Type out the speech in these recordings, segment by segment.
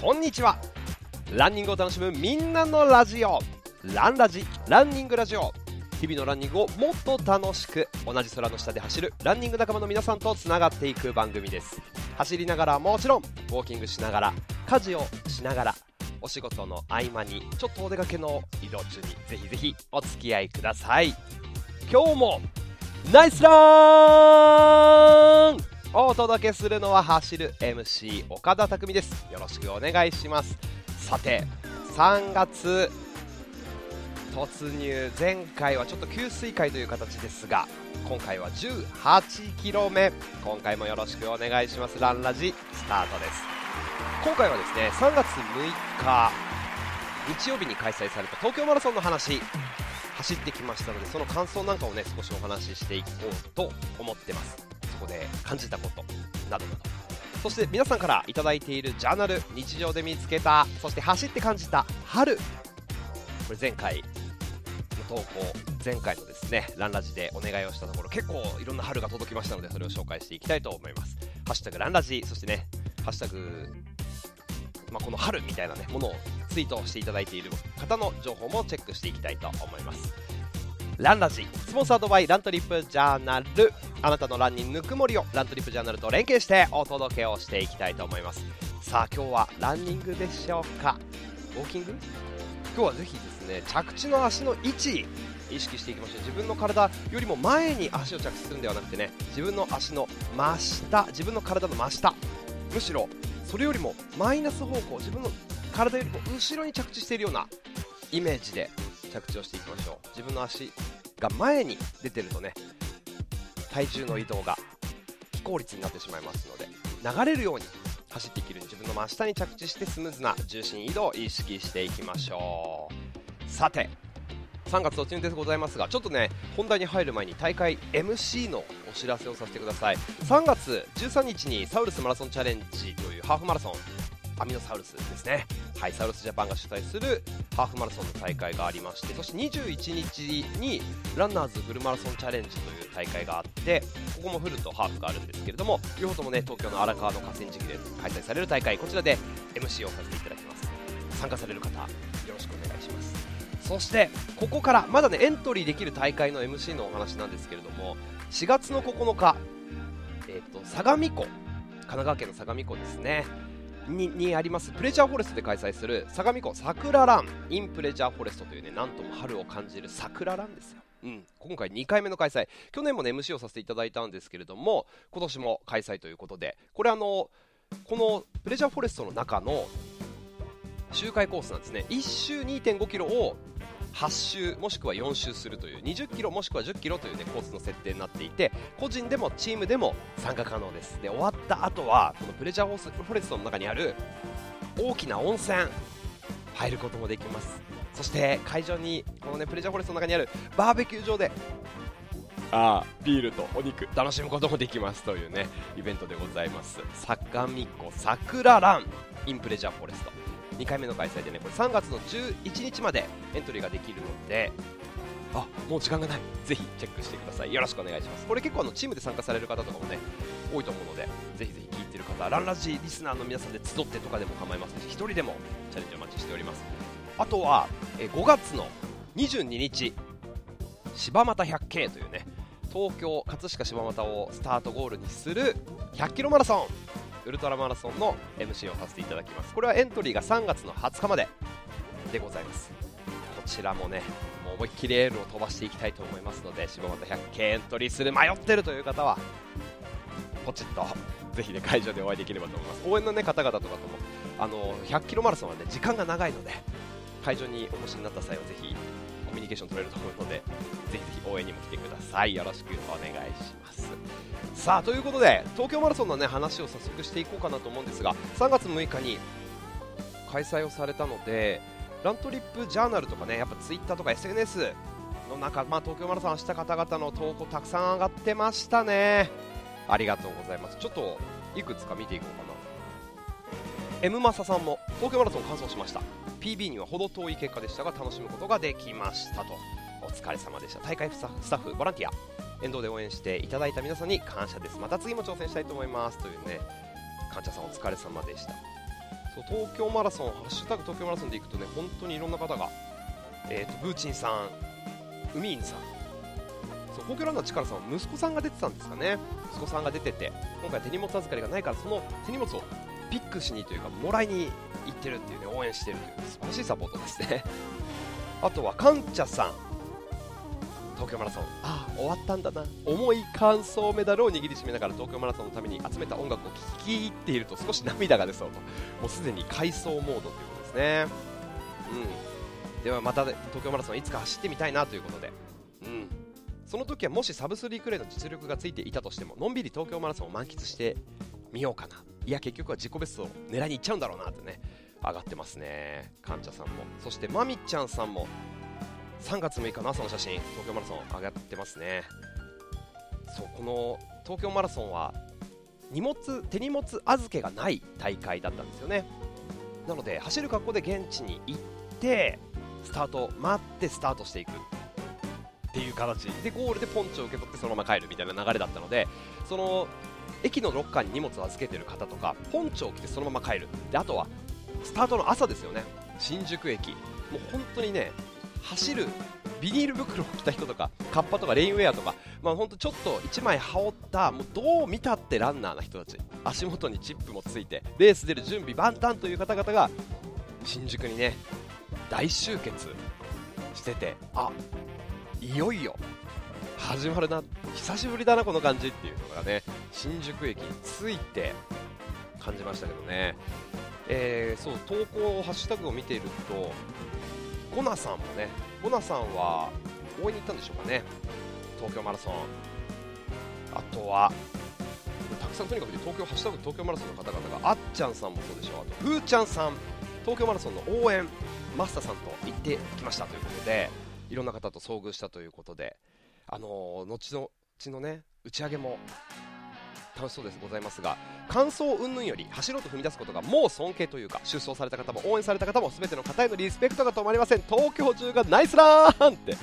こんにちは。ランニングを楽しむみんなのラジオ。ランラジランニングラジオ。日々のランニングをもっと楽しく同じ空の下で走るランニング仲間の皆さんとつながっていく番組です。走りながらもちろんウォーキングしながら家事をしながらお仕事の合間にちょっとお出かけの移動中にぜひぜひお付き合いください。今日もナイスラン！お届けするのは走る MC 岡田匠です。よろしくお願いします。さて3月突入。前回はちょっと給水会という形ですが今回は 18km 目。今回もよろしくお願いします。ランラジスタートです。今回はですね3月6日日曜日に開催された東京マラソンの話走ってきましたのでその感想なんかをね少しお話ししていこうと思ってます。そこで感じたことなどなどそして皆さんから頂いているジャーナル日常で見つけたそして走って感じた春。これ前回の投稿前回のですねランラジでお願いをしたところ結構いろんな春が届きましたのでそれを紹介していきたいと思います。ハッシュタグランラジそしてねハッシュタグまあ、この春みたいな、ね、ものをツイートしていただいている方の情報もチェックしていきたいと思います。ランラジスポンサードバイラントリップジャーナル。あなたのランにぬくもりをラントリップジャーナルと連携してお届けをしていきたいと思います。さあ今日はランニングでしょうか。ウォーキング？今日はぜひですね着地の足の位置意識していきましょう。自分の体よりも前に足を着地するんではなくてね自分の足の真下自分の体の真下。むしろそれよりもマイナス方向自分の体よりも後ろに着地しているようなイメージで着地をしていきましょう。自分の足が前に出てるとね体重の移動が非効率になってしまいますので流れるように走っていける自分の真下に着地してスムーズな重心移動を意識していきましょう。さて3月突入でございますがちょっとね本題に入る前に大会 MC のお知らせをさせてください。3月13日にサウルスマラソンチャレンジというハーフマラソンアミノサウルスですね。はいサウルスジャパンが主催するハーフマラソンの大会がありましてそして21日にランナーズフルマラソンチャレンジという大会があってここもフルとハーフがあるんですけれども両方ともね東京の荒川の河川敷で開催される大会こちらで MC をさせていただきます。参加される方よろしくお願いします。そしてここからまだねエントリーできる大会の MC のお話なんですけれども4月の9日、えーと、相模湖神奈川県の相模湖ですね。ににありますプレジャーフォレストで開催する相模湖桜ラン。in プレジャーフォレストというねなんとも春を感じる桜ランですよ。うん、今回2回目の開催。去年もね MC をさせていただいたんですけれども今年も開催ということで。これあのこのプレジャーフォレストの中の周回コースなんですね。1周2 5キロを8周もしくは4周するという20キロもしくは10キロという、ね、コースの設定になっていて個人でもチームでも参加可能です。で終わった後はこのプレジャーフォレストの中にある大きな温泉入ることもできます。そして会場にこの、ね、プレジャーフォレストの中にあるバーベキュー場であビールとお肉。楽しむこともできますというねイベントでございます。相模湖桜ランインプレジャーフォレスト2回目の開催でねこれ3月の11日までエントリーができるのであもう時間がない。ぜひチェックしてください。よろしくお願いします。これ結構あのチームで参加される方とかもね多いと思うのでぜひぜひ聞いてる方ランラジリスナーの皆さんで集ってとかでも構いませんし1人でもチャレンジお待ちしております。あとはえ5月の22日柴又 100K というね東京葛飾柴又をスタートゴールにする100キロマラソン。ウルトラマラソンの MC をさせていただきます。これはエントリーが3月の20日まででございます。こちらもねもう思いっきりエールを飛ばしていきたいと思いますので柴又 100K エントリーする迷ってるという方はポチッとぜひね会場でお会いできればと思います。応援の、ね、方々とかともあの100キロマラソンはね時間が長いので会場にお越しになった際はぜひコミュニケーション取れると思うのでぜひぜひ応援にも来てください。よろしくお願いします。さあということで東京マラソンの、ね、話を早速していこうかなと思うんですが3月6日に開催をされたのでラントリップジャーナルとかねやっぱツイッターとか SNS の中、まあ、東京マラソンした方々の投稿たくさん上がってましたね。ありがとうございます。ちょっといくつか見ていこうかな。M マサさんも東京マラソン完走しました。PB には程遠い結果でしたが楽しむことができましたと。お疲れ様でした。大会スタッフボランティア。沿道で応援していただいた皆さんに感謝です。また次も挑戦したいと思います。というね感謝さんお疲れ様でした。そう東京マラソン、ハッシュタグ東京マラソンでいくとね本当にいろんな方が、えーと、ブーチンさん、ウミーンさん、そう東京ランナー力さんは息子さんが出てたんですかね、息子さんが出てて、今回手荷物預かりがないから、その手荷物をピックしにというか、もらいに行ってるっていうね、応援してるという素晴らしいサポートですね。あとはカンチャさん、東京マラソン、ああ、終わったんだな、重い完走メダルを握りしめながら東京マラソンのために集めた音楽を聴き入っていると少し涙が出そうと、もうすでに回走モードということですね。うん、ではまた東京マラソンいつか走ってみたいなということで、うん、その時はもしサブスリークレイの実力がついていたとしてものんびり東京マラソンを満喫してみようかな。いや結局は自己ベストを狙いに行っちゃうんだろうなってね上がってますね、かんちゃさんも、そしてまみちゃんさんも。3月6日の朝の写真東京マラソン上がってますね。そうこの東京マラソンは荷物手荷物預けがない大会だったんですよね。なので走る格好で現地に行ってスタート待ってスタートしていくっていう形。でゴールでポンチを受け取ってそのまま帰るみたいな流れだったのでその駅のロッカーに荷物を預けてる方とかポンチョを着てそのまま帰る。であとはスタートの朝ですよね。新宿駅。もう本当にね走るビニール袋を着た人とかカッパとかレインウェアとか、まあ、ほんとちょっと1枚羽織ったもうどう見たってランナーな人たち。足元にチップもついてレース出る準備万端という方々が新宿にね大集結しててあいよいよ始まるな久しぶりだなこの感じっていうのがね新宿駅に着いて感じましたけどね、えー、そう投稿ハッシュタグを見ているとゴナさんもねゴナさんは応援に行ったんでしょうかね。東京マラソン。あとはたくさんとにかく東京ハッシュタグ東京マラソンの方々があっちゃんさんもそうでしょう。あとふーちゃんさん東京マラソンの応援マスターさんと行ってきましたということでいろんな方と遭遇したということで。あの、後のちのね打ち上げも楽しそうですございますが感想云々より走ろうと踏み出すことがもう尊敬というか出走された方も応援された方も全ての方へのリスペクトが止まりません。東京中がナイスラーンって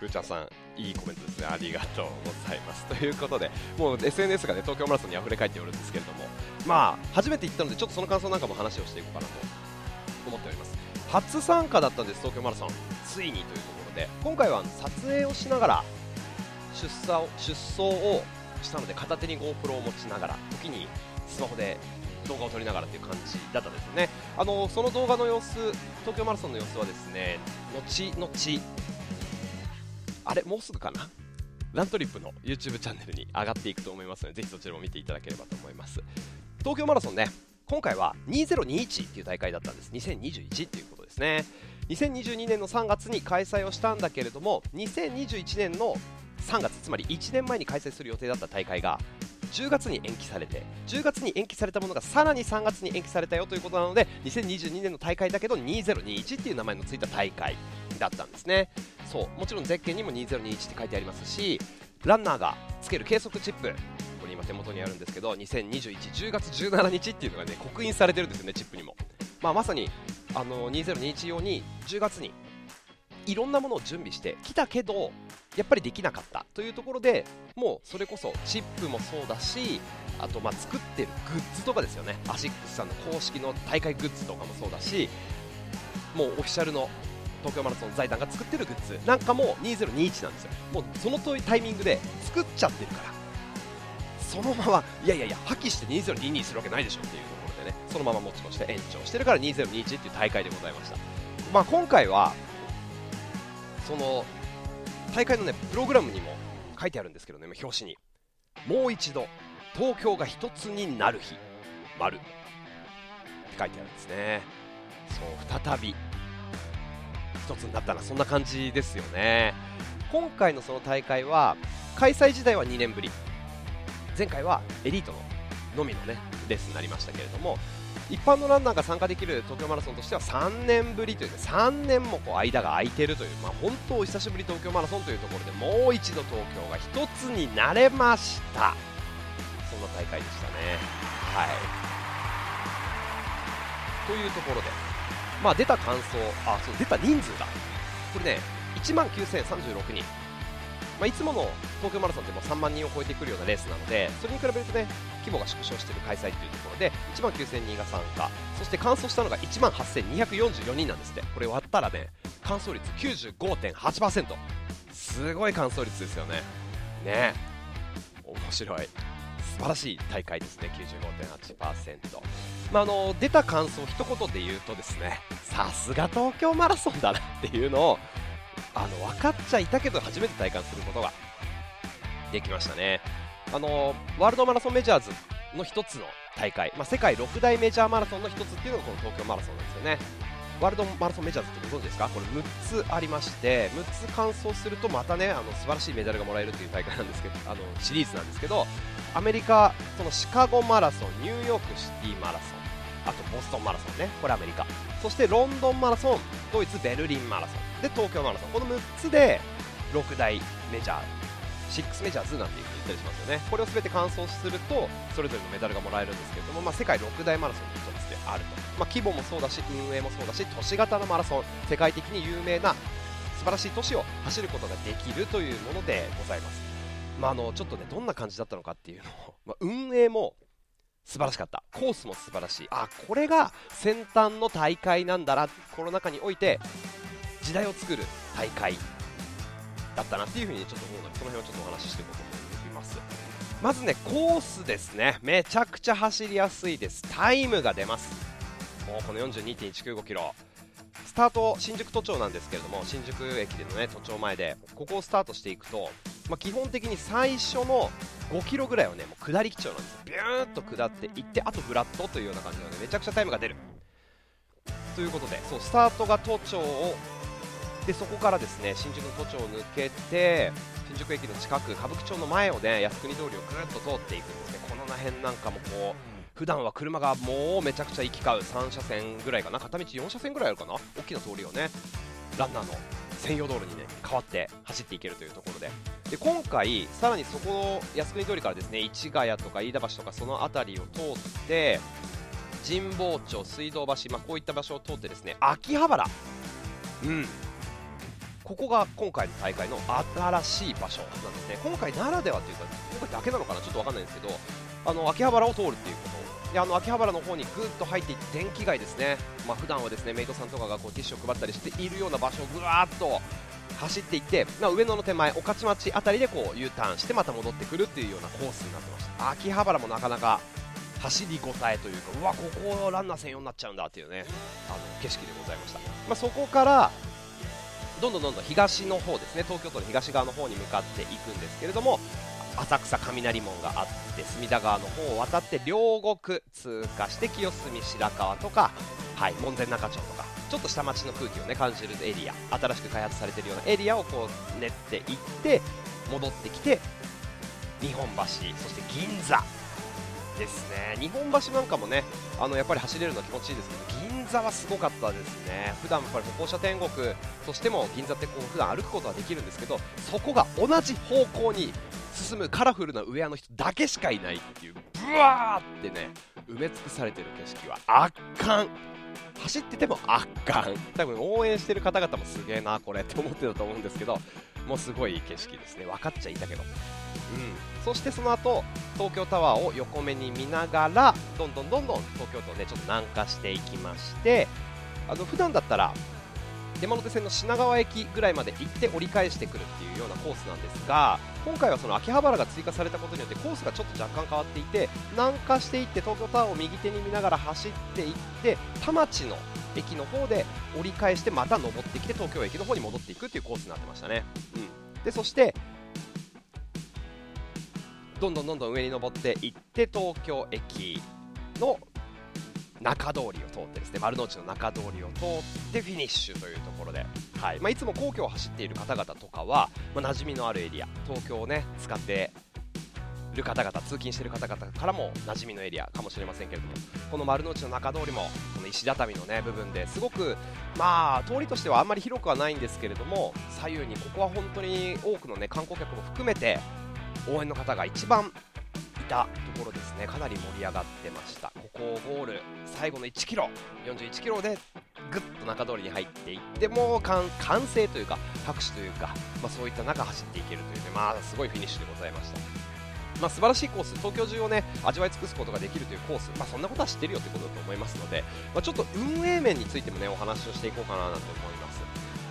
ふーちゃんさんいいコメントですね。ありがとうございます。ということで もう SNS がね東京マラソンに溢れ返っておるんですけれどもまあ初めて行ったのでちょっとその感想なんかも話をしていこうかなと思っております。初参加だったんです東京マラソン。ついにというとで今回は撮影をしながら出走を出走をしたので片手に GoPro を持ちながら時にスマホで動画を撮りながらっていう感じだったんですよね。あのその動画の様子東京マラソンの様子はですね後々あれもうすぐかな？ラントリップの YouTube チャンネルに上がっていくと思いますのでぜひそちらも見ていただければと思います。東京マラソンね今回は2021っていう大会だったんです。2021っていうことですね。2022年の3月に開催をしたんだけれども2021年の3月つまり1年前に開催する予定だった大会が10月に延期されて10月に延期されたものがさらに3月に延期されたよということなので2022年の大会だけど2021っていう名前のついた大会だったんですね。そうもちろんゼッケンにも2021って書いてありますしランナーがつける計測チップこれ今手元にあるんですけど202110月17日っていうのがね刻印されてるんですよねチップにも、まあ、まさにあの2021用に10月にいろんなものを準備してきたけどやっぱりできなかったというところでもうそれこそチップもそうだしあとま作ってるグッズとかですよね。アシックスさんの公式の大会グッズとかもそうだしもうオフィシャルの東京マラソン財団が作ってるグッズなんかも2021なんですよ。もうそのタイミングで作っちゃってるから。そのままいやいやいや破棄して2022するわけないでしょっていうねそのまま持ち越して延長してるから2021っていう大会でございました。まあ今回はその大会のねプログラムにも書いてあるんですけどね表紙に。もう一度東京が一つになる日丸って書いてあるんですね。そう再び一つになったなそんな感じですよね。今回のその大会は開催時代は2年ぶり。前回はエリートののみのねレースになりましたけれども一般のランナーが参加できる東京マラソンとしては3年ぶりという、ね、3年もこう間が空いているという、まあ、本当お久しぶり東京マラソンというところでもう一度東京が一つになれました。そんな大会でしたね。はい。というところで、まあ、出た感想あそう出た人数だこれね1万9036人。まあ、いつもの東京マラソンでも3万人を超えてくるようなレースなのでそれに比べるとね規模が縮小している開催というところで1万9000人が参加そして完走したのが1万8244人なんですって。これ割ったらね完走率95.8%すごい完走率ですよね。ね。面白い。素晴らしい大会ですね95.8%、まあ、あの出た感想一言で言うとですねさすが東京マラソンだなっていうのをあの分かっちゃいたけど初めて体感することができましたね。あのワールドマラソンメジャーズの一つの大会、まあ、世界6大メジャーマラソンの一つっていうのがこの東京マラソンなんですよね。ワールドマラソンメジャーズってご存知ですか？これ6つありまして6つ完走するとまたねあの素晴らしいメダルがもらえるっていう大会なんですけど あのシリーズなんですけどアメリカそのシカゴマラソンニューヨークシティマラソンあとボストンマラソンね。これアメリカ。そしてロンドンマラソンドイツベルリンマラソン。で東京マラソン。この6つで6大メジャー6メジャーズなんていうふうに言ったりしますよね。これを全て完走するとそれぞれのメダルがもらえるんですけれども、まあ、世界6大マラソンの一つであると、まあ、規模もそうだし運営もそうだし都市型のマラソン。世界的に有名な素晴らしい都市を走ることができるというものでございます、まあ、あのちょっとねどんな感じだったのかっていうのを、まあ、運営も素晴らしかった。コースも素晴らしい。あこれが先端の大会なんだな。コロナ禍において時代を作る大会だったなっていうふうにちょっと思うのでその辺をちょっとお話ししていこうと思います。まずねコースですね。めちゃくちゃ走りやすいです。タイムが出ます。もうこの42.195キロ。スタート新宿都庁なんですけれども新宿駅でのね都庁前でここをスタートしていくと、まあ、基本的に最初の5キロぐらいはねもう下り基調なんですビューッと下っていってあとフラットというような感じなのでめちゃくちゃタイムが出る。ということでそうスタートが都庁をでそこからですね新宿の都庁を抜けて新宿駅の近く歌舞伎町の前をね靖国通りをぐるっと通っていくんですね。この辺なんかもこう普段は車がもうめちゃくちゃ行き交う3車線ぐらいかな？片道4車線ぐらいあるかな？大きな通りをねランナーの専用道路にね変わって走っていけるというところで。で今回さらにそこ靖国通りからですね市ヶ谷とか飯田橋とかその辺りを通って神保町水道橋、まあ、こういった場所を通ってですね秋葉原。うんここが今回の大会の新しい場所なんですね。今回ならではというか今回だけなのかなちょっと分かんないんですけどあの秋葉原を通るっていうこと。であの秋葉原の方にぐっと入っていって電気街ですね、まあ普段はですねメイドさんとかがこうティッシュを配ったりしているような場所をぐわっと走っていって、まあ、上野の手前、御徒町あたりでこう U ターンしてまた戻ってくるっていうようなコースになってました。秋葉原もなかなか走り応えというかうわここランナー専用になっちゃうんだっていうねあの景色でございました、まあ、そこからどんどんどんどん東の方ですね東京都の東側の方に向かっていくんですけれども浅草雷門があって隅田川の方を渡って両国通過して清澄白河とか、はい、門前仲町とかちょっと下町の空気をね感じるエリア新しく開発されているようなエリアをこう練っていって戻ってきて日本橋そして銀座ですね。日本橋なんかもねあのやっぱり走れるのは気持ちいいですけど銀座はすごかったですね。普段やっぱり歩行者天国としても銀座ってこう普段歩くことはできるんですけどそこが同じ方向に進むカラフルなウェアの人だけしかいないっていうブワーってね埋め尽くされてる景色は圧巻。走ってても圧巻。多分応援してる方々もすげえなこれって思ってたと思うんですけどもすごい景色ですね。分かっちゃいたけど、うん、そしてその後東京タワーを横目に見ながらどんどんどんどん東京都をねちょっと南下していきましてあの普段だったら山手線の品川駅ぐらいまで行って折り返してくるっていうようなコースなんですが今回はその秋葉原が追加されたことによってコースがちょっと若干変わっていて南下していって東京タワーを右手に見ながら走っていって田町の駅の方で折り返してまた登ってきて東京駅の方に戻っていくっていうコースになってましたね、うん、でそしてどんどんどんどん上に登っていって東京駅の中通りを通ってですね丸の内の中通りを通ってフィニッシュというところで、はい。まあ、いつも皇居を走っている方々とかは、まあ、馴染みのあるエリア東京をね使ってる方々通勤している方々からも馴染みのエリアかもしれませんけれどもこの丸の内の中通りもこの石畳の、ね、部分ですごく、まあ、通りとしてはあんまり広くはないんですけれども左右にここは本当に多くの、ね、観光客も含めて応援の方が一番たところですねかなり盛り上がってましたここをゴール最後の1キロ41キロでぐっと中通りに入っていってもう歓声というか拍手というか、まあ、そういった中走っていけるというね、まあ、すごいフィニッシュでございました。まあ、素晴らしいコース、東京中をね味わい尽くすことができるというコース、まあ、そんなことは知ってるよということだと思いますので、まあ、ちょっと運営面についてもねお話をしていこうかなと思います。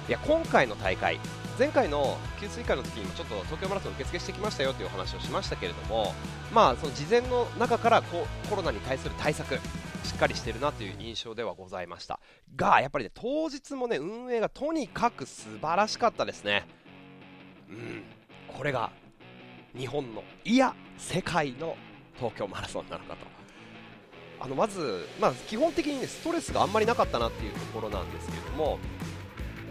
いや今回の大会、前回の給水会の時にもちょっと東京マラソン受付してきましたよというお話をしましたけれども、まあ、その事前の中からコロナに対する対策、しっかりしてるなという印象ではございましたが、やっぱりね当日もね運営がとにかく素晴らしかったですね。うん、これが日本のいや世界の東京マラソンなのかと。あのまず、まあ、基本的に、ね、ストレスがあんまりなかったなっていうところなんですけれども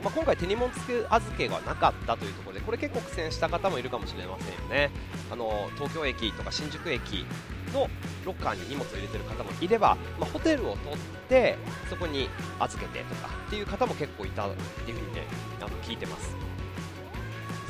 まあ、今回手荷物預けがなかったというところでこれ結構苦戦した方もいるかもしれませんよね。あの東京駅とか新宿駅のロッカーに荷物を入れてる方もいれば、まあ、ホテルを取ってそこに預けてとかっていう方も結構いたっていうふうにねあの聞いてます。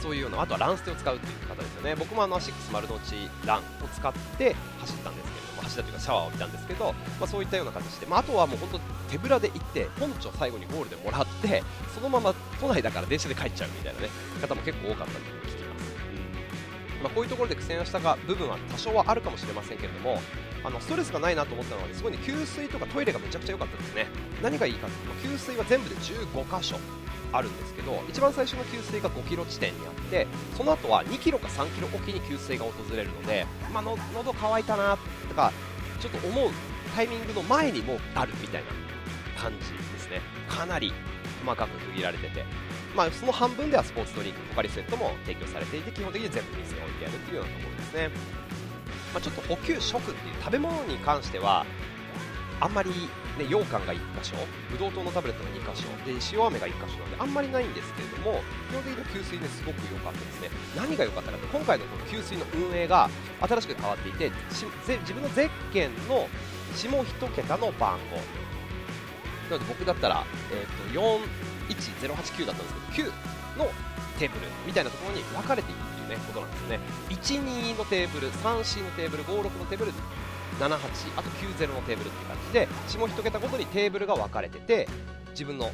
そういうようなあとはランステを使うっていう方ですよね。僕もあのアシックス丸の内ランを使って走ったんですけれども走ったというかシャワーを浴びたんですけど、まあ、そういったような形で、まあ、あとはもう本当手ぶらで行って本庁最後にゴールでもらってそのまま都内だから電車で帰っちゃうみたいなね方も結構多かったと聞きます、うん。まあ、こういうところで苦戦したか部分は多少はあるかもしれませんけれどもあのストレスがないなと思ったのは、すごいね給水とかトイレがめちゃくちゃ良かったですね。何がいいかというと給水は全部で15箇所あるんですけど一番最初の給水が5キロ地点にあってその後は2キロか3キロおきに給水が訪れるので、まあの喉乾いたなとかちょっと思うタイミングの前にもあるみたいな感じですね。かなり細かく区切られてて、まあ、その半分ではスポーツドリンクポカリスエットも提供されていて基本的に全部水が置いてあるっていうようなところですね、まあ、ちょっと補給食っていう食べ物に関してはあんまりね、羊羹が1箇所、ブドウ糖のタブレットが2箇所、で塩飴が1箇所なので、あんまりないんですけれども、基本的に給水ね、すごく良かったですね。何が良かったかって、今回のこの給水の運営が新しく変わっていて、自分のゼッケンの下1桁の番号。なので僕だったら、えー、と41089だったんですけど、9のテーブルみたいなところに分かれていていうね、ことなんですね。12のテーブル、34のテーブル、56のテーブル、78あと90のテーブルって感じで下1桁ごとにテーブルが分かれてて自分の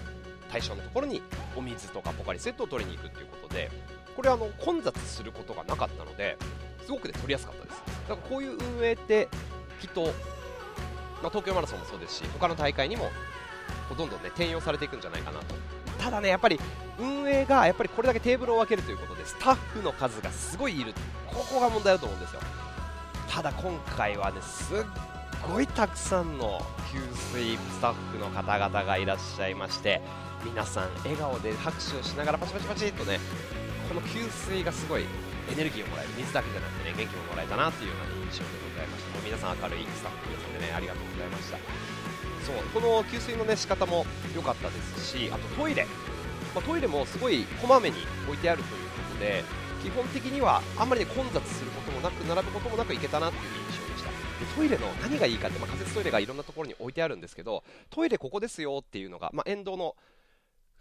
対象のところにお水とかポカリセットを取りに行くっていうことでこれあの混雑することがなかったのですごく、ね、取りやすかったですだからこういう運営ってきっと、まあ、東京マラソンもそうですし他の大会にもどんどんね転用されていくんじゃないかなとただねやっぱり運営がやっぱりこれだけテーブルを分けるということでスタッフの数がすごいいる。ここが問題だと思うんですよ。ただ今回はねすっごいたくさんの給水スタッフの方々がいらっしゃいまして皆さん笑顔で拍手をしながらパチパチパチっとねこの給水がすごいエネルギーをもらえる水だけじゃなくてね元気ももらえたなっていうような印象でございました。もう皆さん明るいスタッフですのでねありがとうございました。そうこの給水のね仕方も良かったですしあとトイレ、まあ、トイレもすごいこまめに置いてあるということで基本的にはあんまり、ね、混雑することもなく並ぶこともなく行けたなっていう印象でした。でトイレの何がいいかって、まあ、仮設トイレがいろんなところに置いてあるんですけどトイレここですよっていうのが、まあ、沿道の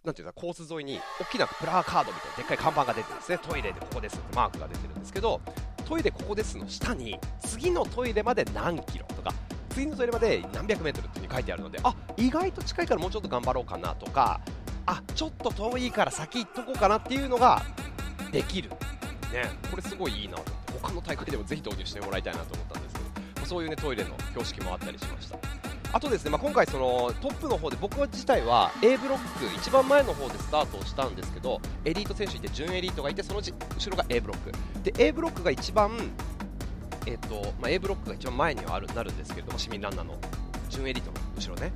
なんていうかコース沿いに大きなプラカードみたいなでっかい看板が出てるんですねトイレでここですってマークが出てるんですけどトイレここですの下に次のトイレまで何キロとか次のトイレまで何百メートルっていうに書いてあるのであ意外と近いからもうちょっと頑張ろうかなとかあちょっと遠いから先行っとこうかなっていうのができる。ねこれすごいいいなと思って他の大会でもぜひ導入してもらいたいなと思ったんですけどそういうねトイレの標識もあったりしました。あとですね、まあ、今回そのトップの方で僕自体は A ブロック一番前の方でスタートをしたんですけどエリート選手いて準エリートがいてその後ろが A ブロック。で A ブロックが一番えーとまあ、A ブロックが一番前にはあるなるんですけれども市民ランナーの準エリートの後ろね。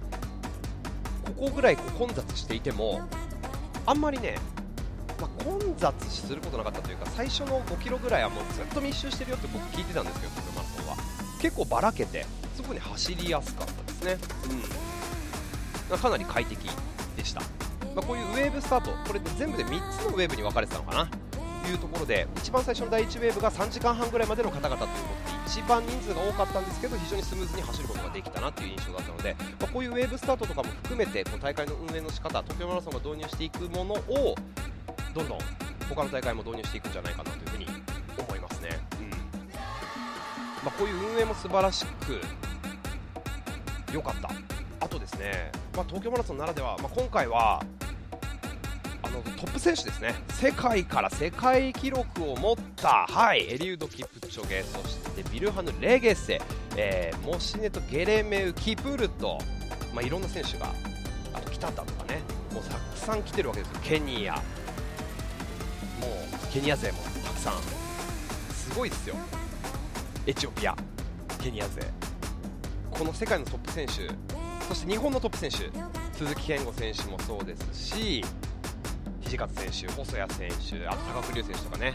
ここぐらいこう混雑していてもあんまりねまあ、混雑することなかったというか最初の5キロぐらいはもうずっと密集してるよって僕聞いてたんですけどフルマラソンは。結構ばらけてすごく走りやすかった。ですね、うん、かなり快適でした、まあ、こういうウェーブスタートこれ全部で3つのウェーブに分かれてたのかな？というところで一番最初の第1ウェーブが3時間半ぐらいまでの方々ということで一番人数が多かったんですけど非常にスムーズに走ることができたなという印象だったので、まあ、こういうウェーブスタートとかも含めてこの大会の運営の仕方東京マラソンが導入していくものをどんどん他の大会も導入していくんじゃないかなというふうに思いますね、うん。まあ、こういう運営も素晴らしく良かった。あとですね、まあ、東京マラソンならでは、まあ、今回はあのトップ選手ですね。世界から世界記録を持った、はい、エリウド・キプチョゲそしてビルハヌ・レゲセ、えー、モシネとゲレメウ・キプルト、まあ、いろんな選手があと来たんだとかね。もうたくさん来てるわけですよ。ケニア。もうケニア勢もたくさん。すごいですよ。エチオピア。ケニア勢。この世界のトップ選手そして日本のトップ選手鈴木健吾選手もそうですし土方選手、細谷選手、あと高久龍選手とかね、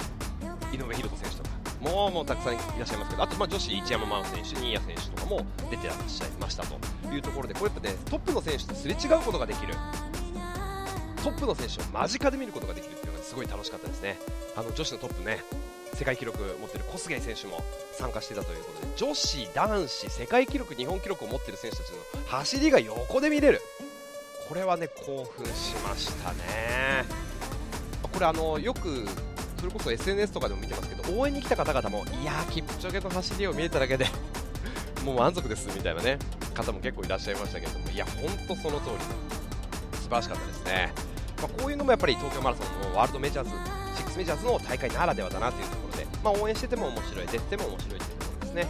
井上大翔選手とか、もうもうたくさんいらっしゃいますけど、あとまあ女子、一山麻緒選手、新谷選手とかも出てらっしゃいましたというところで、これやっぱね、トップの選手とすれ違うことができる、トップの選手を間近で見ることができるっていうのがすごい楽しかったですね。あの女子のトップね、世界記録持ってる小菅選手も参加してたということで女子、男子、世界記録、日本記録を持ってる選手たちの走りが横で見れる。これはね興奮しましたね。これあのよくそれこそ SNS とかでも見てますけど応援に来た方々もいやーキプチョゲの走りを見れただけで もう満足ですみたいなね方も結構いらっしゃいましたけどもいや本当その通り。素晴らしかったですね、まあ、こういうのもやっぱり東京マラソンのワールドメジャーズ6メジャーズの大会ならではだなというところ、まあ、応援してても面白い出てても面白いというところですね。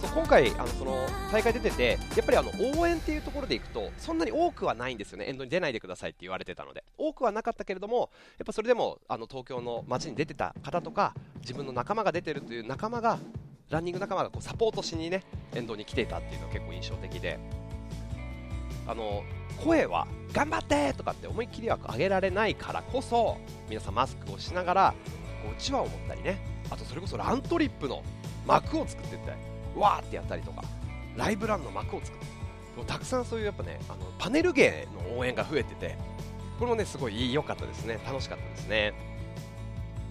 そう今回あのその大会出ててやっぱりあの応援っていうところでいくとそんなに多くはないんですよね。沿道に出ないでくださいって言われてたので。多くはなかったけれどもやっぱそれでもあの東京の街に出てた方とか自分の仲間が出てるという仲間がランニング仲間がこうサポートしにね沿道に来ていたっていうのは結構印象的で。あの声は頑張ってとかって思いっきりは上げられないからこそ皆さんマスクをしながらこううちわを持ったりねあとそれこそラントリップの幕を作っていったりわーってやったりとかライブランの幕を作ってたくさんそういうやっぱねあのパネル芸の応援が増えててこれもねすごい良かったですね。楽しかったですね。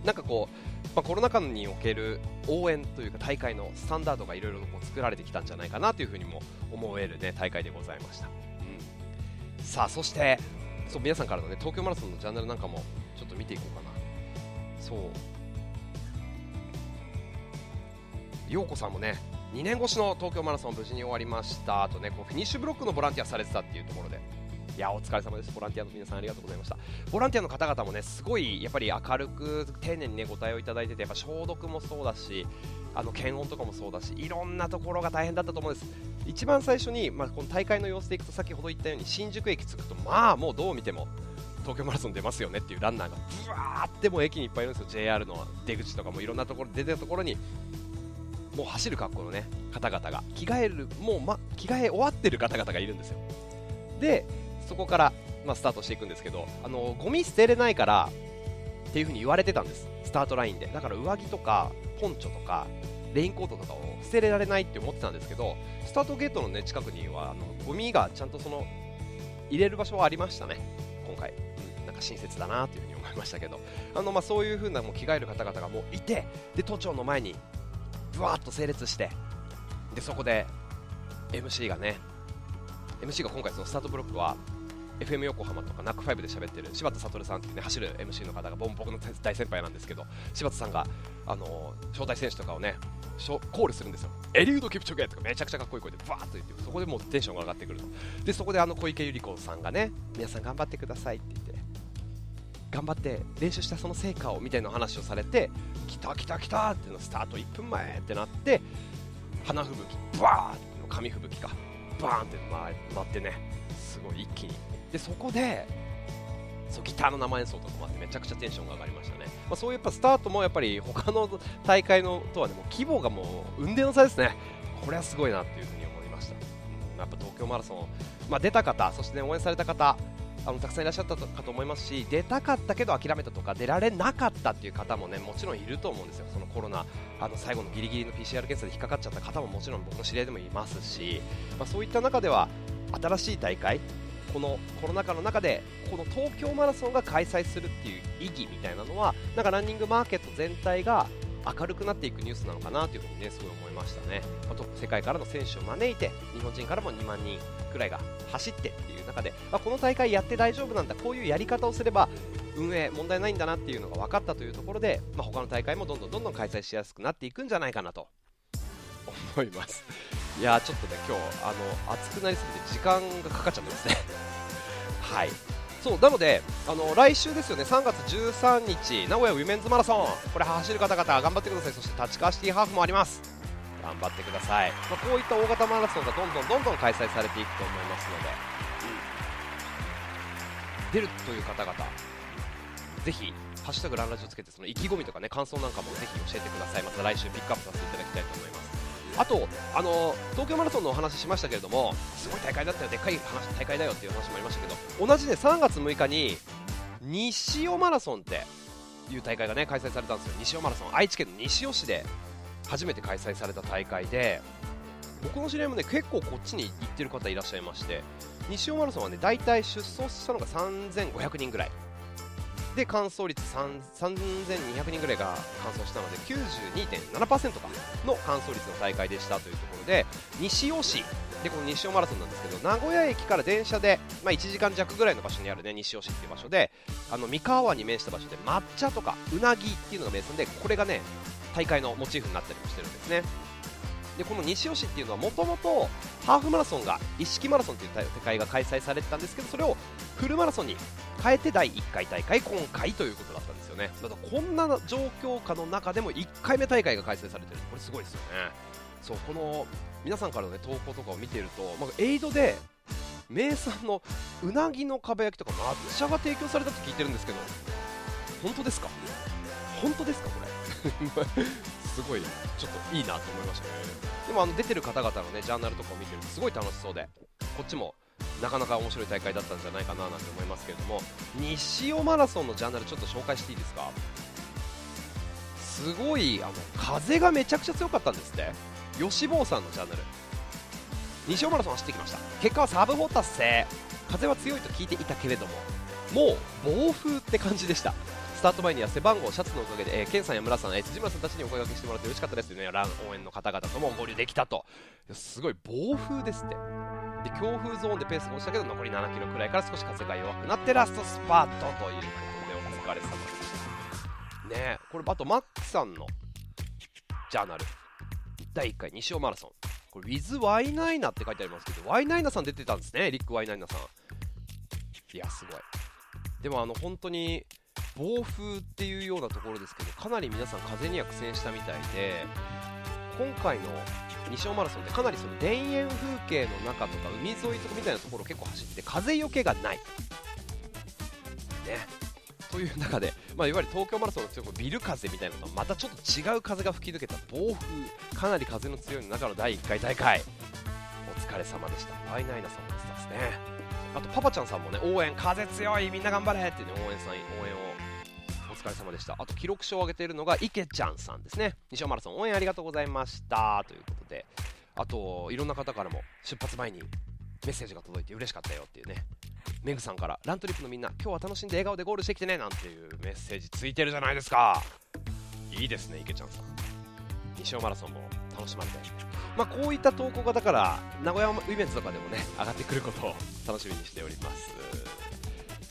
なんかこう、まあ、コロナ禍における応援というか大会のスタンダードがいろいろ作られてきたんじゃないかなというふうにも思えるね大会でございました、うん、さあそしてそう皆さんからのね東京マラソンのジャンルなんかもちょっと見ていこうかな。そう。陽子さんもね2年越しの東京マラソン無事に終わりました。あとねこうフィニッシュブロックのボランティアされてたっていうところで。いやお疲れ様です。ボランティアの皆さんありがとうございました。ボランティアの方々もねすごいやっぱり明るく丁寧にねご対応いただいててやっぱ消毒もそうだしあの検温とかもそうだしいろんなところが大変だったと思うんです。一番最初に、まあ、この大会の様子でいくと先ほど言ったように新宿駅着くとまあもうどう見ても東京マラソン出ますよねっていうランナーがぶわーっても駅にいっぱいいるんですよ。JR の出口とかもいろんなところ出てるところにもう走る格好のね方々が。着替えるもう、ま、着替え終わってる方々がいるんですよ。でそこから、まあ、スタートしていくんですけどあのゴミ捨てれないからっていう風に言われてたんです。スタートラインで。だから上着とかポンチョとかレインコートとかを捨てられないって思ってたんですけどスタートゲートの、ね、近くにはあのゴミがちゃんとその入れる場所はありましたね。今回、うん、なんか親切だなという風に思いましたけど。あの、まあ、そういう風なもう着替える方々がもういてで都庁の前にぶわっと整列してでそこで MC がね MC が今回そのスタートブロックは FM 横浜とか NAC5 で喋ってる柴田悟さんっていうね走る MC の方が僕の大先輩なんですけど柴田さんがあの招待選手とかをねコールするんですよ。エリウド・キプチョゲとかめちゃくちゃかっこいい声でバーッと言ってそこでもうテンションが上がってくると。でそこであの小池百合子さんがね皆さん頑張ってくださいって言っ頑張って練習したその成果をみたいな話をされて来た来た来たっていうのスタート1分前ってなって花吹雪バーッの紙吹雪かバーンって回ってねすごい一気に。でそこでそうギターの生演奏とかもあってめちゃくちゃテンションが上がりましたね、まあ、そういうやっぱスタートもやっぱり他の大会のとはねもう規模がもう運転の差ですね。これはすごいなっていうふに思いました、うん、やっぱ東京マラソン、まあ、出た方そして、ね、応援された方あのたくさんいらっしゃったかと思いますし出たかったけど諦めたとか出られなかったっていう方もねもちろんいると思うんですよ、そのコロナあの最後のギリギリの PCR 検査で引っかかっちゃった方ももちろん僕の知り合いでもいますし、まあ、そういった中では新しい大会このコロナ禍の中でこの東京マラソンが開催するっていう意義みたいなのはなんかランニングマーケット全体が明るくなっていくニュースなのかなというふうにねすごい思いましたね、あ世界からの選手を招いて日本人からも2万人くらいが走ってっていう中で、まあ、この大会やって大丈夫なんだこういうやり方をすれば運営問題ないんだなっていうのが分かったというところで、まあ、他の大会もどんどんどんどん開催しやすくなっていくんじゃないかなと。思います。いやちょっとね今日あの暑くなりすぎて時間がかかっちゃってますね。はい。そうなのであの来週ですよね。3月13日名古屋ウィメンズマラソン。これ走る方々頑張ってください。そして立川シティハーフもあります。頑張ってください、まあ、こういった大型マラソンがどんどんどんどん開催されていくと思いますので、出るという方々ぜひハッシュタグランラジをつけてその意気込みとかね感想なんかもぜひ教えてください。また来週ピックアップさせていただきたいと思います。あとあの東京マラソンのお話しましたけれどもすごい大会だったよ。でっかい話大会だよっていう話もありましたけど同じね3月6日に西尾マラソンっていう大会がね開催されたんですよ。西尾マラソン愛知県の西尾市で初めて開催された大会で僕の知り合いもね結構こっちに行ってる方いらっしゃいまして西尾マラソンはね大体出走したのが3500人ぐらい。で完走率3200人ぐらいが完走したので92.7%かの完走率の大会でしたというところで西尾市でこの西尾マラソンなんですけど名古屋駅から電車で、まあ、1時間弱ぐらいの場所にある、ね、西尾市っていう場所であの三河湾に面した場所で抹茶とかうなぎっていうのが名産でこれがね大会のモチーフになったりもしてるんですね。でこの西尾市っていうのはもともとハーフマラソンが一式マラソンという大会が開催されてたんですけどそれをフルマラソンに変えて第1回大会今回ということだったんですよね。だからこんな状況下の中でも1回目大会が開催されてる。これすごいですよね。そうこの皆さんからの、ね、投稿とかを見ていると、まあ、エイドで名産のうなぎのかば焼きとか抹茶が提供されたと聞いてるんですけど本当ですか？本当ですか？これ。すごいちょっといいなと思いましたね。でもあの出てる方々のねジャーナルとかを見てるとすごい楽しそうでこっちもなかなか面白い大会だったんじゃないかななんて思いますけれども西尾マラソンのジャーナルちょっと紹介していいですか？すごいあの風がめちゃくちゃ強かったんですって。吉坊さんのジャーナル。西尾マラソン走ってきました。結果はサブ4達成風は強いと聞いていたけれどももう暴風って感じでした。スタート前には背番号、シャツのおかげで、えー、ケンさんや村さん、えー、辻村さんたちにお声掛けしてもらって嬉しかったですよね、ラン応援の方々とも合流できたと、すごい暴風ですって、で強風ゾーンでペースが落ちたけど、残り7キロくらいから少し風が弱くなって、ラストスパートということで、お疲れ様でした。ねこれ、あと、マックさんのジャーナル、第1回西尾マラソン、これ、With ワイナイナって書いてありますけど、ワイナイナさん出てたんですね、リック・ワイナイナさん。いや、すごい。でも、あの、本当に、暴風っていうようなところですけどかなり皆さん風には苦戦したみたいで今回の西尾マラソンってかなりその田園風景の中とか海沿いとかみたいなところを結構走って風よけがない。ね。という中で、まあ、いわゆる東京マラソンの強いビル風みたいなのとまたちょっと違う風が吹き抜けた暴風かなり風の強い中の第1回大会。お疲れ様でした。ワイナイナさんもですね。あとパパちゃんさんもね応援風強いみんな頑張れって、ね、応援さん応援をれ様でした。あと記録書を上げているのが池ちゃんさんですね。西尾マラソン応援ありがとうございました。ということであといろんな方からも出発前にメッセージが届いて嬉しかったよっていうね。メグさんからラントリップのみんな今日は楽しんで笑顔でゴールしてきてねなんていうメッセージついてるじゃないですか。いいですね池ちゃんさん。西尾マラソンも楽しまれて。まあこういった投稿がだから名古屋イベントとかでもね上がってくることを楽しみにしております。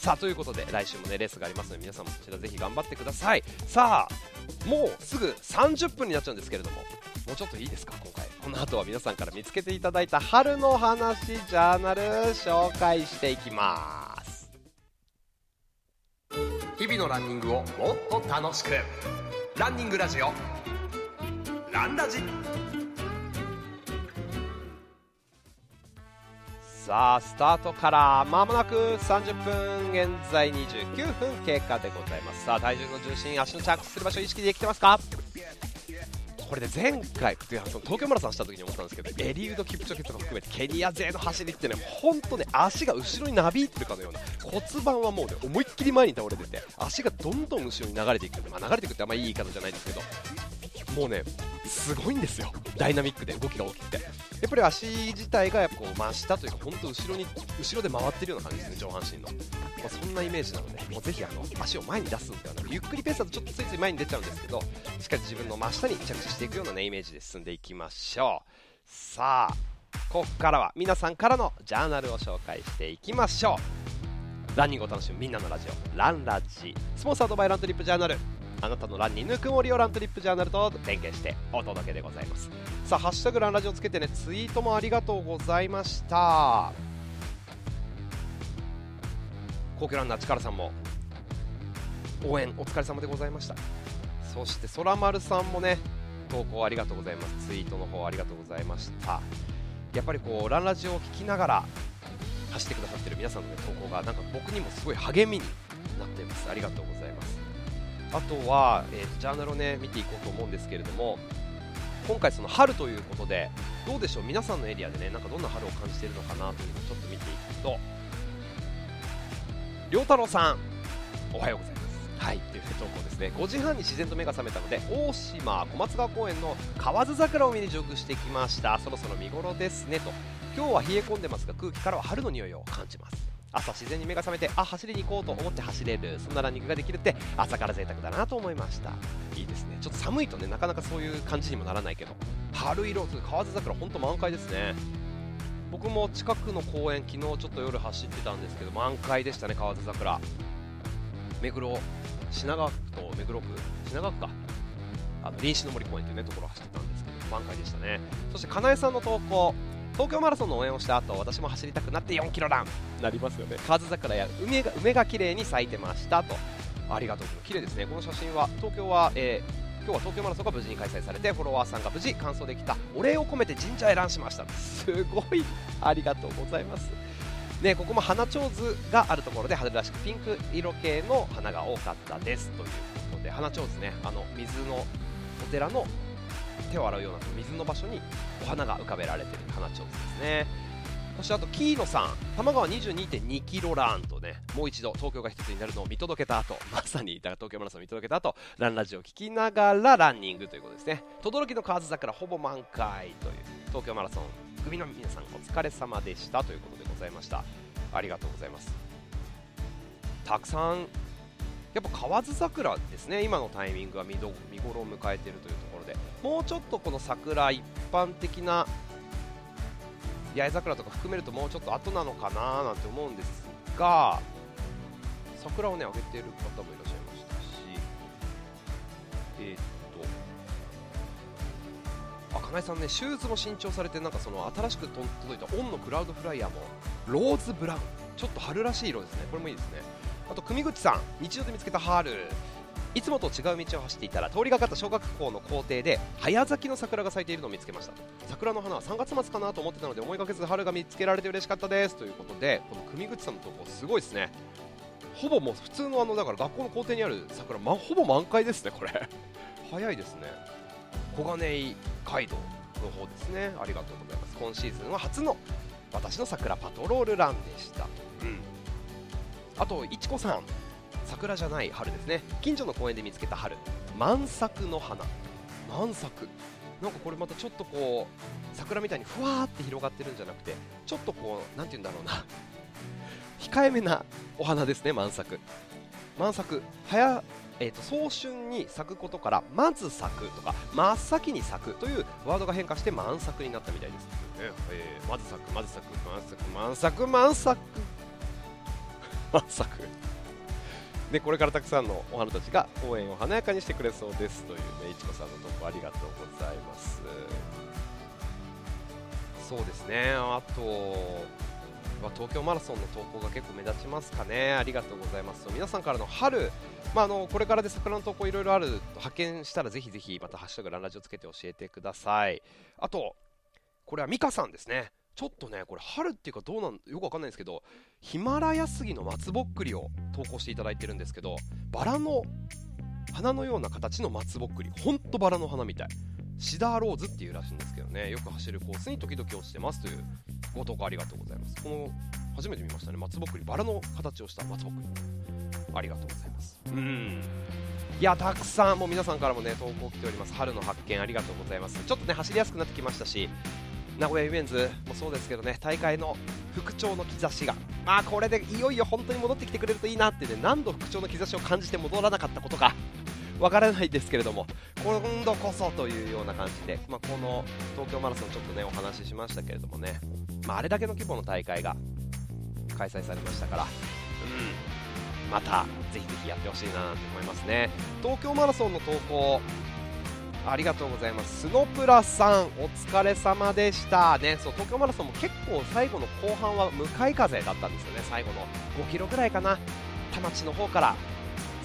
さあということで来週もねレースがありますので皆さんもそちらぜひ頑張ってください。さあもうすぐ30分になっちゃうんですけれどももうちょっといいですか今回。この後は皆さんから見つけていただいた春の話ジャーナル紹介していきます。日々のランニングをもっと楽しく。ランニングラジオ。ランラジ。さあスタートからまもなく30分現在29分経過でございます。さあ体重の重心足の着地する場所意識できてますか？これで前回その東京マラソンした時に思ったんですけどエリウド・キプチョゲとか含めてケニア勢の走りってね本当ね足が後ろになびいてるかのような骨盤はもうね思いっきり前に倒れてて足がどんどん後ろに流れていく、まあ、流れていくってあんまいい言い方じゃないんですけどもうねすごいんですよ。ダイナミックで動きが大きくて。やっぱり足自体がやっぱこう真下というか本当後ろに後ろで回ってるような感じですね上半身の、まあ、そんなイメージなのでもうぜひあの足を前に出すんではなくゆっくりペースだとちょっとついつい前に出ちゃうんですけどしっかり自分の真下に着地していくようなねイメージで進んでいきましょう。さあここからは皆さんからのジャーナルを紹介していきましょう。ランニングを楽しむみんなのラジオランラジ。スポンサードバイラントリップジャーナル。あなたのランにぬくもりをラントリップジャーナルと連携してお届けでございます。さあハッシュタグランラジオつけてねツイートもありがとうございました。皇居ランナー力さんも応援お疲れ様でございました。そして空丸さんもね投稿ありがとうございます。ツイートの方ありがとうございました。やっぱりこうランラジオを聞きながら走ってくださってる皆さんの、ね、投稿がなんか僕にもすごい励みになっています。ありがとうございます。あとは、えー、ジャーナルをね見ていこうと思うんですけれども今回その春ということでどうでしょう？皆さんのエリアでねなんかどんな春を感じているのかなというのをちょっと見ていくと良太郎さんおはようございます。はい。という投稿ですね。5時半に自然と目が覚めたので大島小松川公園の河津桜を見に上空してきました。そろそろ見頃ですねと。今日は冷え込んでますが空気からは春の匂いを感じます朝自然に目が覚めてあ走りに行こうと思って走れるそんなランニングができるって朝から贅沢だなと思いました。いいですね。ちょっと寒いとねなかなかそういう感じにもならないけど春色河津桜本当満開ですね。僕も近くの公園昨日ちょっと夜走ってたんですけど満開でしたね河津桜。目黒品川区と目黒区？品川区か。あの臨死の森公園という、ね、ところを走ってたんですけど満開でしたね。そしてかなえさんの投稿。東京マラソンの応援をした後私も走りたくなって4キロラン。なりますよね。河津桜や梅が梅が綺麗に咲いてましたと。ありがとう綺麗ですね。この写真は東京は、えー、今日は東京マラソンが無事に開催されてフォロワーさんが無事完走できたお礼を込めて神社へランしました。すごい。ありがとうございます。ね、ここも花ちょうずがあるところで春らしくピンク色系の花が多かったです。ということで花ちょうずねあの水のお寺の手を洗うような水の場所にお花が浮かべられている花ちょうずですね。そしてあとキーノさん多摩川22.2キロランとねもう一度東京が一つになるのを見届けた後まさにだから東京マラソンを見届けた後ランラジオを聞きながらランニングということですね。轟の河津桜ほぼ満開という東京マラソン組の皆さんお疲れ様でしたということでございました。ありがとうございます。たくさんやっぱ河津桜ですね。今のタイミングは見ど見頃を迎えているというともうちょっとこの桜一般的な八重桜とか含めるともうちょっと後なのかななんて思うんですが桜をねあげている方もいらっしゃいましたしえー、っとあ金井さんねシューズも新調されてなんかその新しく届いたオンのクラウドフライヤーもローズブラウンちょっと春らしい色ですね。これもいいですね。あと組口さん日常で見つけた春。いつもと違う道を走っていたら通りがかった小学校の校庭で早咲きの桜が咲いているのを見つけました。桜の花は3月末かなと思ってたので思いがけず春が見つけられて嬉しかったです。ということでこの組口さんの投稿すごいですね。ほぼもう普通のあのだから学校の校庭にある桜、ま、ほぼ満開ですねこれ。早いですね。小金井街道の方ですね。ありがとうございます。今シーズンは初の私の桜パトロールランでした、うん、あといちこさん。桜じゃない春ですね。近所の公園で見つけた春。満作の花。満作。なんかこれまたちょっとこう桜みたいにふわーって広がってるんじゃなくてちょっとこう何て言うんだろうな。控えめなお花ですね満作。満作早えーと、早春に咲くことからまず咲くとか真っ先に咲くというワードが変化して満作になったみたいです。ね、えー、まず咲くまず咲く満作満作満作。満作。でこれからたくさんのお花たちが公園を華やかにしてくれそうですというねいちこさんの投稿ありがとうございます。そうですね。あとは東京マラソンの投稿が結構目立ちますかね。ありがとうございます。皆さんからの春。まあ、あのこれからで桜の投稿いろいろあると発見したらぜひぜひまた「ハッシュタグランラジオ」つけて教えてください。あとこれは美香さんですね。ちょっとね、これ春っていうかどうなんよくわかんないんですけど、ヒマラヤ杉の松ぼっくりを投稿していただいてるんですけど、バラの花のような形の松ぼっくり、ほんとバラの花みたい。シダーローズっていうらしいんですけどね、よく走るコースに時々落ちてますというご投稿ありがとうございます。この、初めて見ましたね、松ぼっくり、バラの形をした松ぼっくり。ありがとうございます。うん。いや、たくさん、もう皆さんからもね、投稿来ております。春の発見ありがとうございます。ちょっとね、走りやすくなってきましたし、名古屋ウィメンズもそうですけどね大会の復調の兆しが、まあ、これでいよいよ本当に戻ってきてくれるといいなってね何度復調の兆しを感じて戻らなかったことか。わからないですけれども今度こそというような感じで、まあ、この東京マラソンちょっとねお話ししましたけれどもね、まあ、あれだけの規模の大会が開催されましたから、うん、またぜひぜひやってほしいなと思いますね。東京マラソンの投稿ありがとうございます。スノプラさんお疲れ様でした。ねそう東京マラソンも結構最後の後半は向かい風だったんですよね。最後の5キロぐらいかな。田町の方から。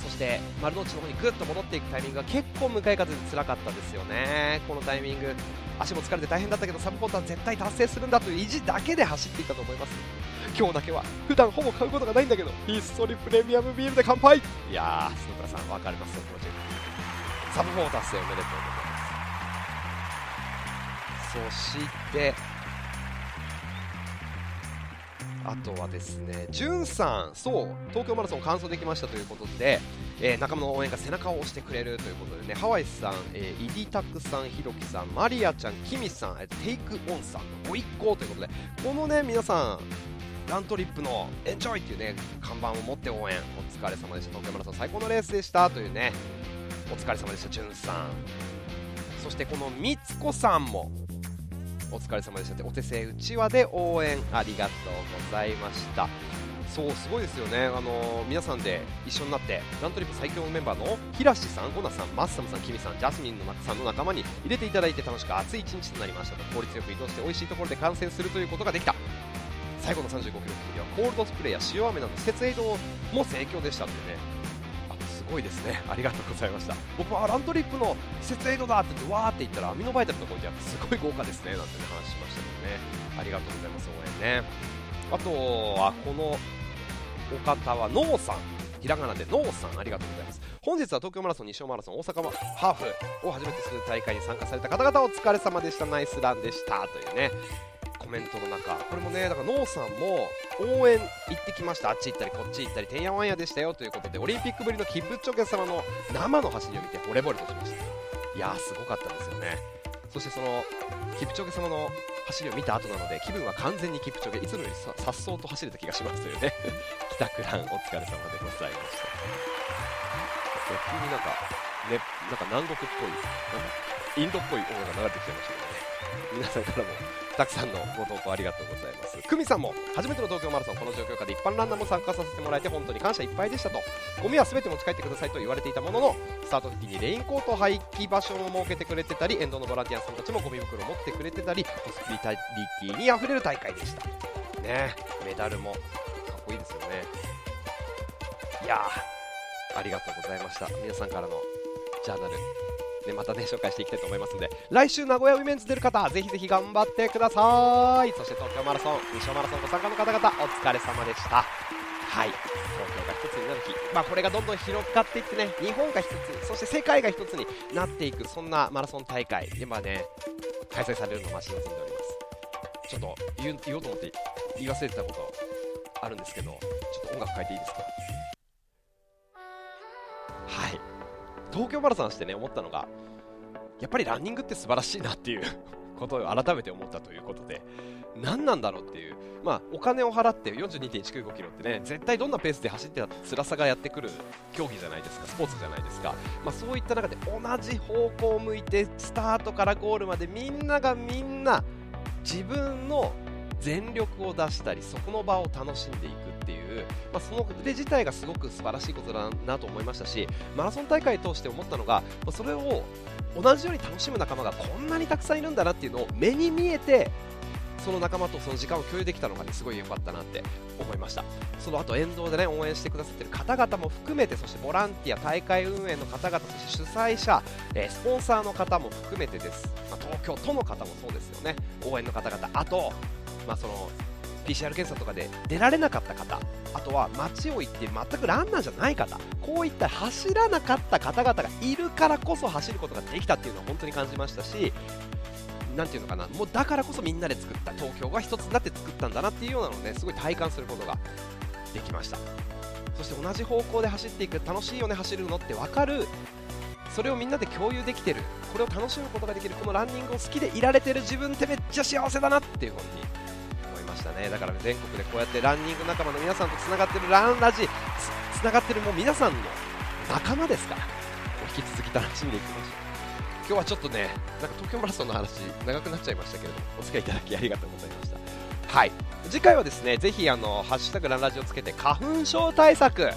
そして丸の内の方にぐっと戻っていくタイミングが結構向かい風で辛かったですよね。このタイミング。足も疲れて大変だったけどサブポーター絶対達成するんだという意地だけで走っていたと思います。今日だけは。普段ほぼ買うことがないんだけどひっそりプレミアムビールで乾杯。いやースノプラさん分かりますよ気持ち。サブ4達成おめでとうございます。そしてあとはですね、じゅんさん、そう、東京マラソン完走できましたということで、えー、仲間の応援が背中を押してくれるということでね、ハワイさん、えー、イディタクさん、ひろきさん、マリアちゃん、キミさん、えー、テイクオンさん、ご一行ということで、このね、皆さん、ラントリップのエンジョイっていうね、看板を持って応援、お疲れ様でした、東京マラソン最高のレースでした。というね、お疲れ様でした、じゅんさん。そしてこのみつこさんもお疲れ様でした。ってお手製うちわで応援ありがとうございました。そうすごいですよね、あのー、皆さんで一緒になってラントリップ最強のメンバーの平志さん、ゴナさん、マッサムさん、キミさん、ジャスミンのさんの仲間に入れていただいて楽しく熱い一日となりましたと効率よく移動して美味しいところで観戦するということができた。最後の35キロ付近ではコールドスプレーや塩飴など施設エイドも盛況でしたというね。ごいですね。ありがとうございました。僕はラントリップの施設エイドだって言ってわーって言ったらアミノバイタルのところですごい豪華ですね。なんて、ね、話しましたけどね。ありがとうございます応援ね。あとはこのお方はノーさん。ひらがなでノーさん。ありがとうございます。本日は東京マラソン、西尾マラソン、大阪ハーフを初めてする大会に参加された方々お疲れ様でした。ナイスランでした。というね。コメントの中。これもねだからノーさんも応援行ってきました。あっち行ったりこっち行ったりてんやわんやでしたよ。ということでオリンピックぶりのキッブチョゲ様の生の走りを見て惚れ惚れとしました。いやーすごかったですよね。そしてそのキプチョゲ様の走りを見た後なので気分は完全にキプチョゲいつもよりさっそうと走れた気がしますというね。帰宅ランお疲れ様でございました。急になんかねなんか南国っぽいなんかインドっぽい音楽が流れてきてましたけどね。皆さんからもたくさんのご投稿ありがとうございます。久美さんも初めての東京マラソンこの状況下で一般ランナーも参加させてもらえて本当に感謝いっぱいでしたと。ゴミは全て持ち帰ってくださいと言われていたもののスタート時にレインコート廃棄場所を設けてくれてたり沿道のボランティアさんたちもゴミ袋を持ってくれてたりホスピタリティにあふれる大会でしたね。メダルもかっこいいですよね。いやありがとうございました。皆さんからのジャーナル。でまたね紹介していきたいと思いますので来週名古屋ウィメンズ出る方ぜひぜひ頑張ってください。そして東京マラソン西尾マラソンご参加の方々お疲れ様でした。はい。東京が一つになる日、まあ、これがどんどん広がっていってね日本が一つそして世界が一つになっていくそんなマラソン大会今ね開催されるのを待ち望んでおります。ちょっと言言おうと思って言い忘れてたことあるんですけどちょっと音楽変えていいですか？はい。東京マラソンしてね思ったのがやっぱりランニングって素晴らしいなっていう ことを改めて思ったということで何なんだろうっていう、まあ、お金を払って42.195キロってね絶対どんなペースで走ってた辛さがやってくる競技じゃないですかスポーツじゃないですか、まあ、そういった中で同じ方向を向いてスタートからゴールまでみんながみんな自分の全力を出したりそこの場を楽しんでいくっていう、まあ、その腕自体がすごく素晴らしいことだなと思いましたしマラソン大会通して思ったのがまあそれを同じように楽しむ仲間がこんなにたくさんいるんだなっていうのを目に見えてその仲間とその時間を共有できたのが、ね、すごい良かったなって思いました。その後沿道で、ね、応援してくださっている方々も含めてそしてボランティア大会運営の方々そして主催者、えー、スポンサーの方も含めてです、まあ、東京都の方もそうですよね。応援の方々。あとまあ、その PCR 検査とかで出られなかった方あとは街を行って全くランナーじゃない方こういった走らなかった方々がいるからこそ走ることができたっていうのは本当に感じましたしなていうのかなもうだからこそみんなで作った東京が一つになって作ったんだなっていうようなのをねすごい体感することができました。そして同じ方向で走っていく楽しいよね走るのって分かるそれをみんなで共有できてるこれを楽しむことができるこのランニングを好きでいられてる自分ってめっちゃ幸せだなっていうふうにましたね。だから全国でこうやってランニング仲間の皆さんとつながってるランラジつながってるもう皆さんの仲間ですから。引き続き楽しんでいきましょう。今日はちょっとねなんか東京マラソンの話長くなっちゃいましたけれどもお付き合いいただきありがとうございました。はい。次回はですねぜひあのハッシュタグランラジをつけて花粉症対策。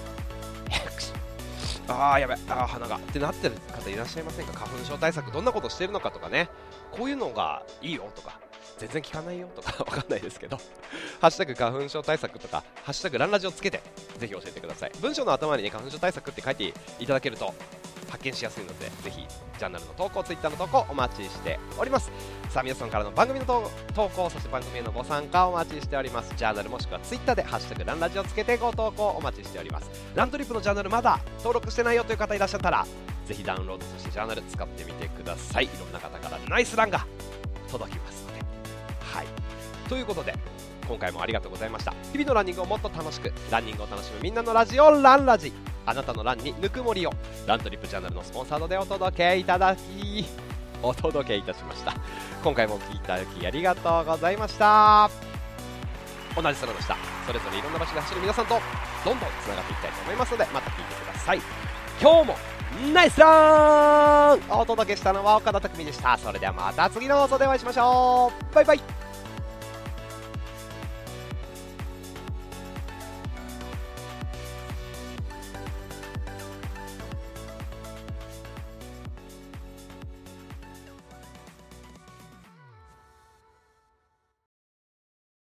ああやべあ鼻が。ってなってる方いらっしゃいませんか？花粉症対策どんなことしてるのかとかね。こういうのがいいよとか。全然聞かないよとかわかんないですけど ハッシュタグ花粉症対策とかハッシュタグランラジをつけてぜひ教えてください。文章の頭にね花粉症対策って書いていただけると発見しやすいのでぜひジャーナルの投稿ツイッターの投稿お待ちしております。さあ皆さんからの番組の投稿そして番組へのご参加お待ちしております。ジャーナルもしくはツイッターでハッシュタグランラジをつけてご投稿お待ちしております。ラントリップのジャーナルまだ登録してないよという方いらっしゃったらぜひダウンロードそしてジャーナル使ってみてください。いろんな方からナイスランが届きます。ということで今回もありがとうございました。日々のランニングをもっと楽しくランニングを楽しむみんなのラジオランラジ。あなたのランにぬくもりをラントリップジャーナルのスポンサードでお届けいただきお届けいたしました。今回もお聞きいただきありがとうございました。同じ空の下それぞれいろんな場所で走る皆さんとどんどんつながっていきたいと思いますのでまた聞いてください。今日もナイスラン。お届けしたのは岡田匠でした。それではまた次の放送でお会いしましょう。バイバイ。